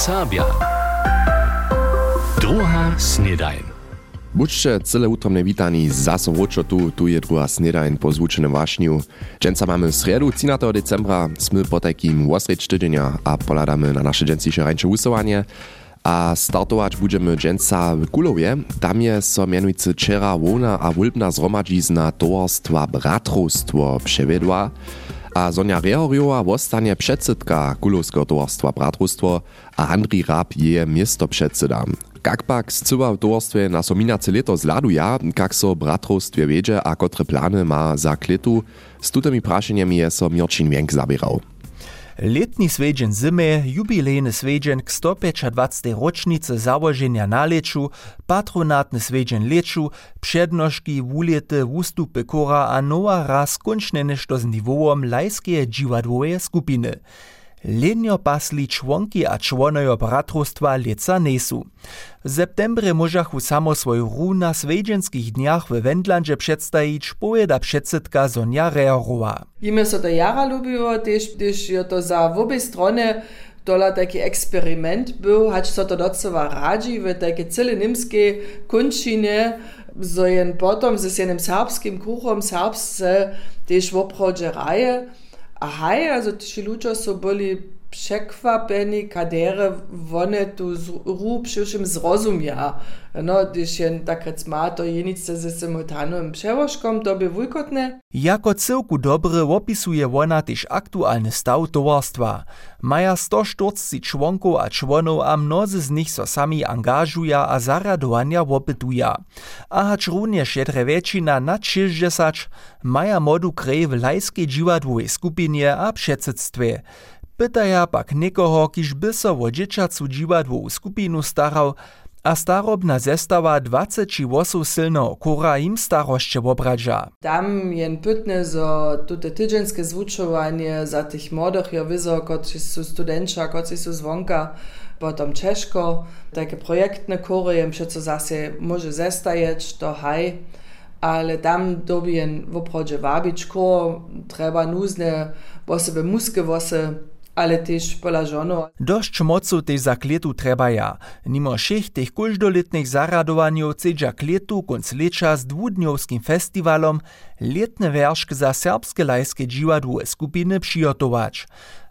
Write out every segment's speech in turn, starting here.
Serbia. Druga snedajn. Buďte celé útromne vítaní zaso vočo tu, tu je druhá snedajn po zvučenom vášniu. Dženca máme sredu 13. decembra, sme po takým 8 týdenia a poladamy na naše dženciše rańcze usuwanie. A startować będziemy dżęca w Kulowie. Tam jest so mianujcy Czera Łona a Wulbna zromadzizna towarstwa Bratrostwo przewiedła. A Sonja Rehorjowa wostanie przedsydka Kulowskiego towarstwa Bratrostwo, a Andri Rab je miesto przedsyda. Jak pak scyła w towarstwie na so minace leto zladuja, so wiedzie a kotre plany ma za kletu, z tutymi praszeniami je so Mirčin Wienk zabierał. Letni sveđen zime, jubilejni sveđen k 125. ročnice založenja na Leču, patronatni sveđen Leču, přednoški vuljete vustu pekora a nova raz končne nešto z nivovom lajske dživadvoje skupine. Lenjo pasli członki a członojo bratrostwa leca nesu. W septembrze możachu samo swój ru na svedźenskich dniach w Wendlandze przedstawić, powiada przedsydka Sonja Reorowa. Jime so to jara lubiło, też, też je to za obie strony dola taki eksperyment był, hać so to docela radzi w takie cele niemskie kunčinie, so potom z jenem serbskim kruchom serbsce też w obchodzie raje, Aha, also die Lutscher so bili przekwapeni, kadere one tu ru przyszłym zrozumia. No, gdyż jen tak rec ma to jenice ze simultanym przełożkom, to by wujkotne. Jako cyłku dobry opisuje ona też aktualny staw towarstwa. Maja 140 członków a członów, a mnozy z nich so sami angażuja a zaradowania opytuja. A hacz również jedre většina na 60 maja modu krej w lajskiej dziwadłowej skupinie a przedsedztwie. Pytaja pak niekoho, kiž by so wo dzieciacu dziwadłu skupinu starał, a starobna zestawa 28 silnego kura im staroście obradza. Tam jen pytne, zo tute tydzienskie zwuczowanie za tych młodych jo wizo, kotrzy są studenci, kotrzy są zwonka, potom Czeszko, takie projektne kury, jem przeco zase może zestajeć, to haj, ale tam dobi jen w obchodzie wabić kur, treba nuzne, wosebe muske wose, ale tiež podľa žonu. Dosť mocu tej za klietu trebaja. Nimo všech tých kuždoletných zaradovaniov cedža klietu konc leča s dvudňovským festivalom letne veršk za serbske lajské dživadue skupiny přijotovač.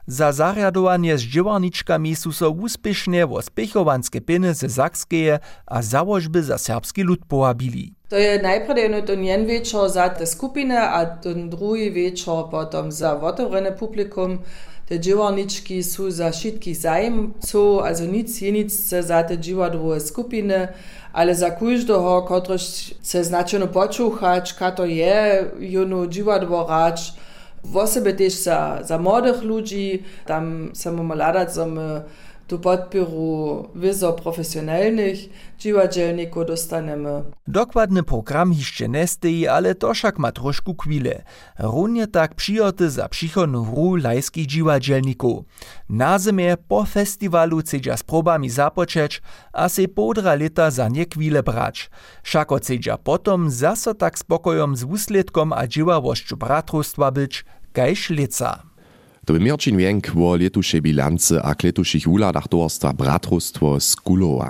Za zarjadovanje z dživarničkami sú so úspešne vo spechovanské peniaze Zakskeje a založby za serbský ľud pohabili. To je najprej no to njen večer za te skupine a ten druhý večer potom za votorene publikum der djevornički su za šitkih zajemcov, also nic jenice za te djevornove skupine, ale za kujždoho, kotrož se značeno počuhač, kato je junu djevornvorač, v osebe tež za, za mladih ljudi, tam se moramo ladati, my tu podpieru wyzo profesjonalnych dziwadzielników dostanemy. Dokładny program jeszcze nie ale to však ma trošku chwilę. Równie tak przyjoty za przychodną hru lajskich dziwadzielników. Na zimie po festiwalu chcedzia z probami zapoczeć, a se podra lita za nie chwilę brać. Všako chcedzia potom zaso tak spokojom z wusledkom a dziwawoszczu bratrostwa być, kajż lica. To by Mirčin Wienk o letušej bilance a kletuších úladach towarstwa Bratrostwo z Kulowa.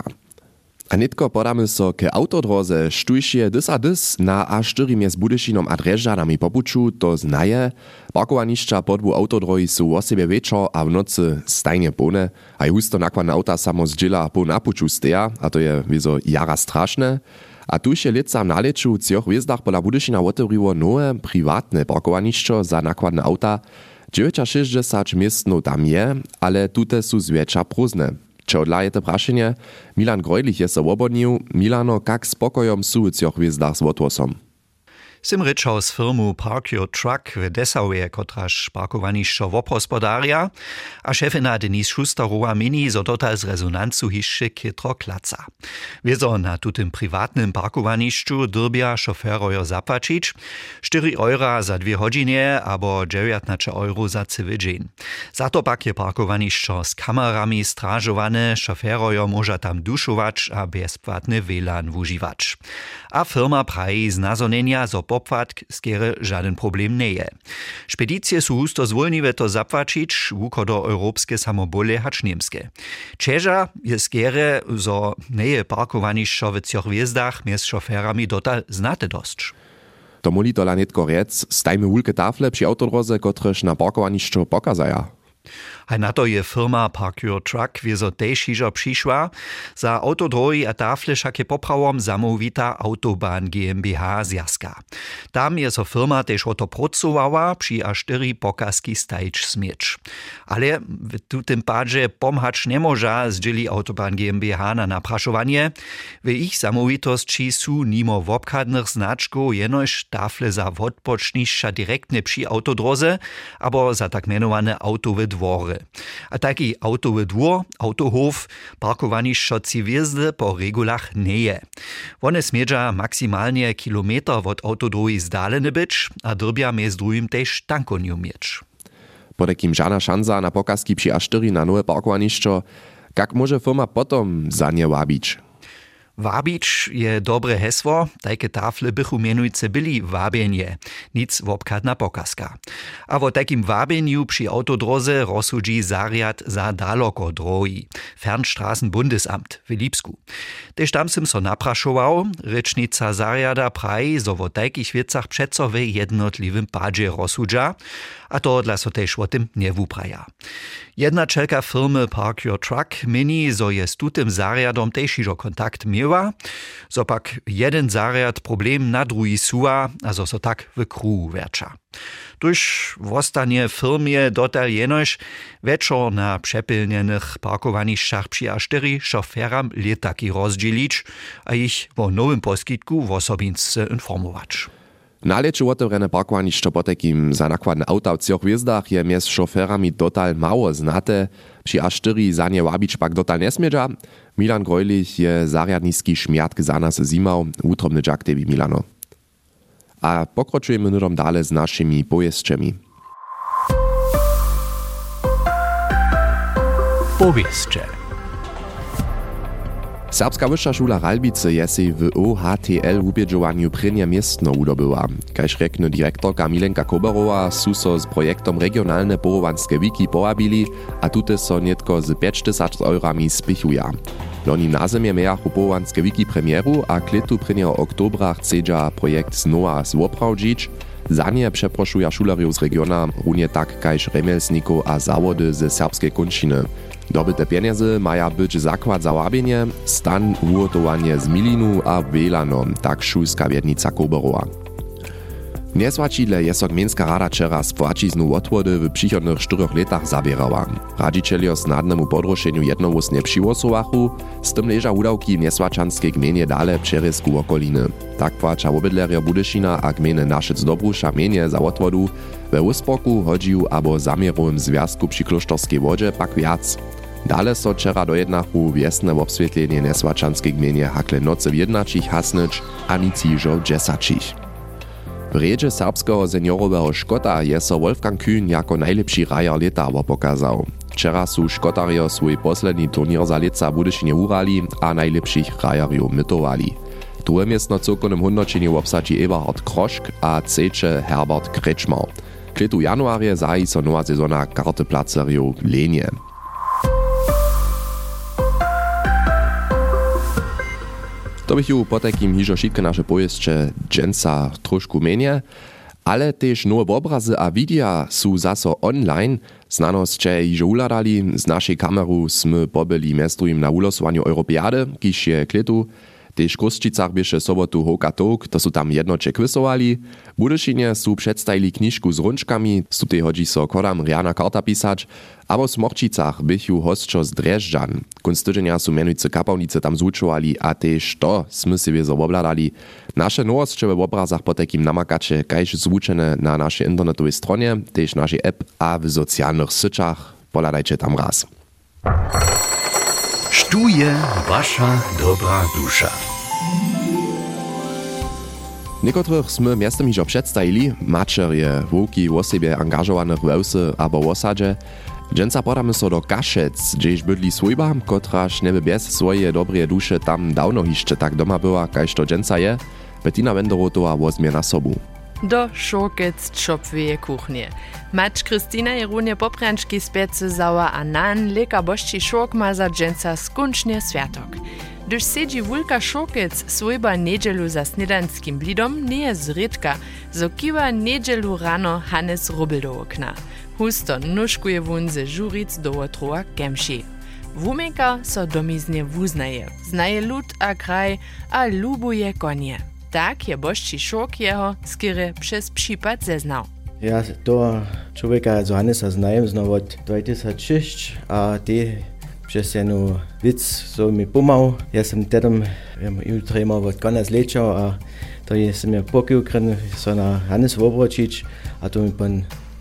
A nitko podamy so ke autodroze štujšie dys a dys na a 4 mies Budyšinom a Drežanami popuču to znaje. Parkowanišća podbu autodroji su o sebe večer a v nocy stajnie pone, a je husto nakładne auta samo zdziela po napuču steja, a to je wizo jara straszne. A tuž je leca na leču v cioch hvězdach pola Budyšina otevriło nowe prywatne parkowanišćo za nakładne auta, 69 miestno tam je, ale tute su zwiecza próżne. Čo dla prašenie? Milan Grojlich je se obodnił. Milano, kak spokojom w cioch hvězdach z Sim rečał z firmu Park Your Truck w Dessauer, kotraż parkowanišćo wopospodaria, a szefina Denise Schusterowa mini, zo total z rezonancu hišće kitro klaca. Wieso na tutym prywatnym parkowanišću dyrbia szoferojo zapłacić, 4 euro za dwie godziny, abo 19 euro za cały dzień. Za to pak je parkowanišćo z kamerami strażowane, szoferojo może tam duszować, a bezpłatny WLAN używać. A firma praji z nazonenia, zo popłat skiere żaden problem nie je. Spedicje su husto zwolniwe to zapłacić, wuko do europskie samobole hacz niemskie. Čeža je skiere, zo nie je parkowanišćo w cioch wjezdach między szoferami dotal znate dość. To moli to lanetko rec, stajmy wulke tafle przy autodroze, kotreż na parkowanišćo pokazaja. A na to je firma Park Your Truck wiezo tež hižo přišła. Za autodroji a tafle však je poprawom zamówita Autobahn GmbH z Jaska. Tam je so firma tež o to pracowała przy a štyri pokazki stajč smieć. Ale w tym padzie pomhacz nie może zdzieli Autobahn GmbH na napraszowanie. W ich zamówitości su nimo wobkadnych znaczków jenoż tafle za wodpocznišća direktnie przy autodroze, abo za tak mianowane autowe dwory. A taki autowy dwór, autohof, parkowanišćo cywizdy po regulach nie je. One smieđa maksymalnie kilometr od autodroji zdalene być, a drbia mez drugim też tankoniu mieć. Po takim żadna szansa na pokazki przy A4 na nowe parkowanišćo, jak może firma potom za nie wabić? Wabić je dobre hesło, takie tafle bychu mianujce byli wabienie, nic wobkadna pokazka. A wo takim wabieniu przy autodroze rozsudzi zariad za daloko drogi, Fernstraßenbundesamt w Lipsku. Tež tam sim so napraszował, rečnica zariada praji, zo wo takich wiecach przeco we jednotliwym padzie rozsudza, a to dla so tež o tym nie. Jedna čelka firmy Park Your Truck mini, zo je z tutym zariadom tež kontakt miała, so pak jeden zariad problem na drugi sua, a zo so tak w kruhu wercza. Tuż wostanie firmie dotal jenož večer na przepilnjenych parkowanišćach przy A4 szoferam letaki rozdzielić, a ich wo nowym poskitku wosobince informować. Na lecie otewrene parkowanišćo po takim za nakładne auta w cioch wjezdach je mjez šoferami dotal mało znate, przy A4 za nie wabić pak dotal nesmiedza. Milan Grojlich je zariadniski šmiatk za nas zimał, utrobny dżak tebi Milano. A pokročujemy nudom dale z naszymi pojeźdźemi. Powieście. Serbska wyższa szula Ralbice je sej w OHTL ubiedziowaniu prynje miestno udobyła. Kaž rekne direktorka Milenka Kobarowa, su so z projektom regionalne połowanske wiki połabili, a tute so nietko z 5000 eurami spichuja. Loni na zemie mejachu połowanske wiki premieru, a kletu prynjeho oktobra chcedza projekt znowa zwoprawdzić. Za nie przeproszuja szularjów z regiona, runie tak kaž remelsników a zawody ze serbskiej kończyny. Dobyte pieniądze maja być zakład za łabienie, stan ugotowanie z milinu a welano, tak szulska wiednica Koberowa. Niesłačidle je so gmejnska rada wczera spłaciznu odwody w przychodnych czterech latach zabierała. Radzicielio snadnemu podrošenju jednowóznie przygłosowachu, z tym leża udawki w niesłaczanskiej gminie dale przerysku okoliny. Tak płača obydlerio Budyšina a gminy Naszyc Dobrusza mienie za odwodu, we uspoku, hodziu abo zamierowym związku przy klosztorskiej wodzie pak wiac. Dale so wczera dojednachu wiesne obswietlenie niesłaczanskiej gminie hakle noce w jednačich hasnyć, a nic jižo dżesačich. W serbskiego seniorowego Szkota je so Wolfgang Kühn jako najlepszy rajar leta pokazał. Wczera su Szkotario swój posledni turnier za leca Budyšinie urali a najlepszych rajarjów mytowali. Drugie miejsce całkonym hundoczeniu obsadzi Eberhard Kroschk a trzecie Herbert Kretschmer. Kletu januarie zahi so nowa sezona karteplacerjów lenie. To bych ju po takim hižo šitke naše pojeźdźcze dżęca troszkę menie, ale też nowe obrazy a widia su zaso online. Znanosće hižo uladali, z naszej kameru sme pobyli mestrujem na ulosowaniu Europeady, kiż je kletu, Tež Kosčicach bieše sobotu Hoka Tok, to sú tam jednoče kvisovali. V Budyšinie sú predstavili knižku s runčkami, sú tej hodí so kodam riana karta písať, a v Smorčicach bychu hostčo z Drežďan. Kunst tyženia sú menujúce kapavnice tam zúčovali a tež to sme si viezo obladali. Naše novostče v obrazach po takým namakače kajž zvučené na našej internetovej stronie, tež našej app a v sociálnych syčach. Poladajcie tam raz. Stuje wasza dobra dusza. Niekotrych sme miastem hižo przedstawili, mačerje, włóki, osobie angażowanych w eusy abo w osadzie. Dżęca podamy so do Kaszec, gdzieś bydli swojba, kotraż nieby bez swojej dobrej dusze tam dawno jeszcze tak doma była, kaž to dżęca je, Bettina Wenderotová wozmie na sobu. Do šokec čopveje kuchnie. Mać Kristina Jerunie poprančki spece zała a nan leka bošči šok ma za dženca skunčnie sviatok. Gdyż siedzi wulka šokec swojba niedzielu za snidanskim blidom, nie jest zrytka, zo kiwa niedzielu rano Hannes Rubel do okna. Husto nuškuje wun ze žuric do otroa kemši. Wumenka so domiznie wuznaje, znaje lud a kraj a lubuje konie. Tak je bošči šok jeho, skire přes případ zeznal. Ja to človeka Johannesa znajem znovu od 2006 a ty přes eno vic so mi pomal. Jaz sem tedom jutri ja, imel od konec lečal a to je sem jo pokil, ker so na Hannes Vobročič a to mi pa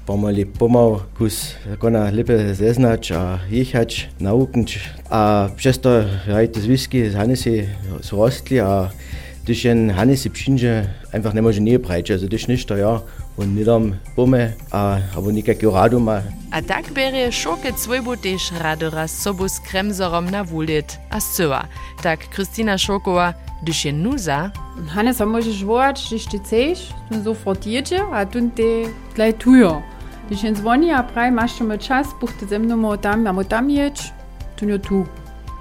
pomali pomal, kus kona lepe zeznač a jihač, naukunč. A přesto, ja, to zviski z Hannesi so rostli a gdyż jen Hannesi przyjdzie, einfach nie może nie brać, also gdyż nicht to ja, und niedam Bumme, a aber nikakio radu ma. A tak bere šoke cvojbu tež radora z sobu s kremzorom na wulit a syła. Tak Kristina Šokova, gdyż je nuza, Hannes, możesz wołać, gdyż ty chcesz, tu sofort jedzie, a tu ty gleich tujo. Gdyż jen dzwoni, a praj masz tu czas, buchte ze mną tam, a mo tam jedź, tu nie tu.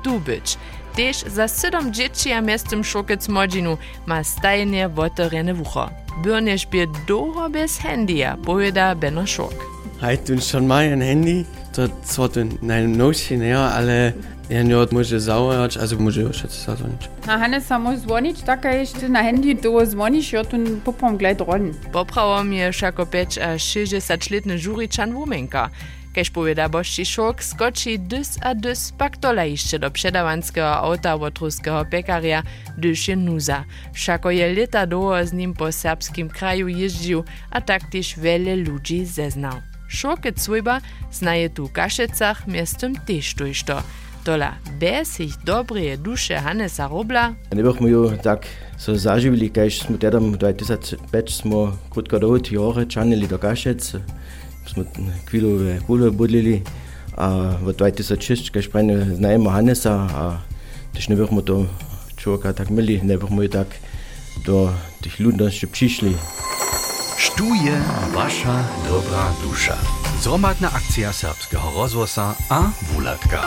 tu być. теж за 7 дзечија местом шокец моджину, ма стајне вотерене вухо. Бёрнеш бе дого без хендија, поведа Бено Шок. Хајт дун шон мај ен хенди, то цвот најм ноќи неа, але Ja, nie od może załać, a z może już się zadzwonić. A Hannes samo dzwonić, taka jest na handy, to dzwonisz, ja tu popom gleich dron. Poprało mnie szako 5 a 60-letny Juriczan Womenka. Kež poveda boš Šišok skoči dus a dus, pak tole išče do předavanskega avta od ruskega pekarja Duši Nuza. Všako je leta dolo z njim po srpskim kraju jezdil, a taktiž vele ljudi zeznal. Šokec svojba znaje tu v Kašecah, mestom tež tujšto. Tola bez jih dobre duše Hanesa Robla. Ja ne bomo jo tako so zaživili, kaj smo tedam 2005 smo kratko dolgo tjore čanili do Kašec. Smo kvilu v Kulu budlili, a v 2006 kaj sprejne znajemo Hannesa, a też ne bychmo to człowieka tak mieli, ne bychmo ju tak do tych ludności przyszli. Štuje Wasza dobra dusza. Zromadna akcja serbskiego rozwosa a wulatka.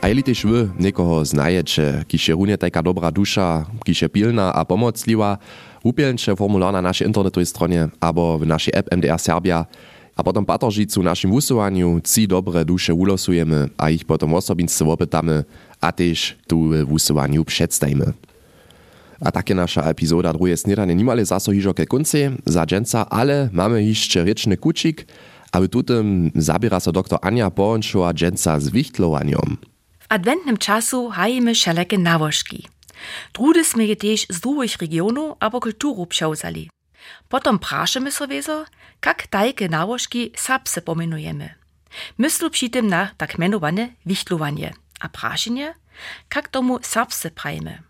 A jeli tež vy niekoho znajecie, kiž je runie taka dobra dusza, kiž je pilna a pomocliwa, upielnče formular na naszej internetowej stronie abo w naszej app MDR Serbia, a potom patoržicu našim wusowaniu trzy dobre duše ulosujemy, a ich potom osobinstwo opytamy, a tež tu w wusowaniu przedstajmy. A takie nasza epizoda drugie snidanie nimale zaso hižo ke kunce, za dženca, ale mamy jeszcze ryczny kucik, a w tutym zabiera so doktor Ania Połączyła dženca z wichtlowaniom. Adwentnym czasu hajemy wszelakie nawożki. Drudy sme je też z drugich regionów albo kulturu przewzali. Potom praszymy sobie, jak tajke nawożki sapse pomenujemy. Myslu przy na tak mianowane wichtlowanie, a praszenie, jak tomu sapse prajemy.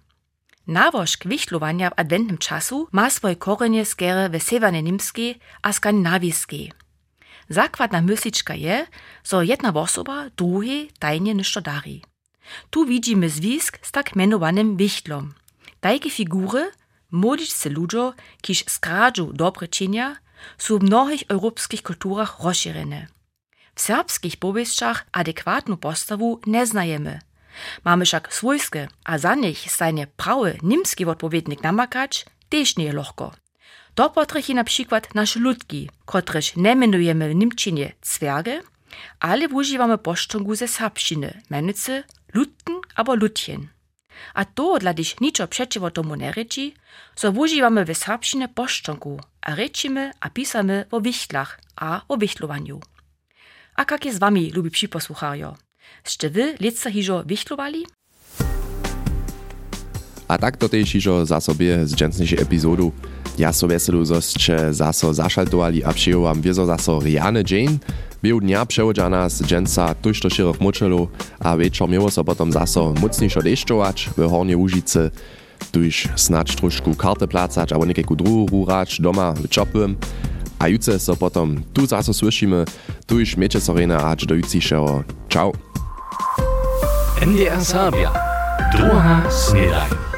Nawożk wichtlowania w adwentnym czasu ma swoje korzenie skiery w severnej niemskiej a skandynawskiej. Zakładna mysliczka je, że jedna osoba drugiej tajnie dari. Tu widzimy zwisk z tak mianowanym wichtlom. Tajke figury, młodzieżcy ludzie, kiż skradżu dobre czynia, są w mnohych europejskich kulturach rozszerzone. W serbskich powieściach adekwatną postawę nie znajemy. Mamy však swojskie, a za nich stajnie prawy niemski odpowiednik namakać, też nie je lohko. To potrechi na przykład nasze ludki, kotreż nie menujemy w Niemczynie cwerge, ale używamy poszczęgu ze serbszczyny, mianowicie lutten albo lutjen. A to dla dich niczo przeciwko tomu nie reči, so używamy w serbszczynie poszczęgu, a rečimy a pisamy o wichtlach a o wichtlowaniu. A jak jest z wami, lubi przyposłuchajo? Ste wy lica hižo wichtlowali? A tak to też hižo za sobie z džencniejszej epizodu. Ja so veselu, zo ste zaso zašaltovali a přijel vám wiezo zaso Riane Jane. Bijú dňa přehodžaná z dženca tuž do širok mučelu a večer mimo sa potom zaso mucnišo dešťovať v Hornej Užice, tuž snač karte plácať alebo nekakú druhú rúrač doma v A juce sa potom tu zaso slyšíme, tuž meče sorena až do jucišeho. Čau. NDR Sábia. Druhá snedajn.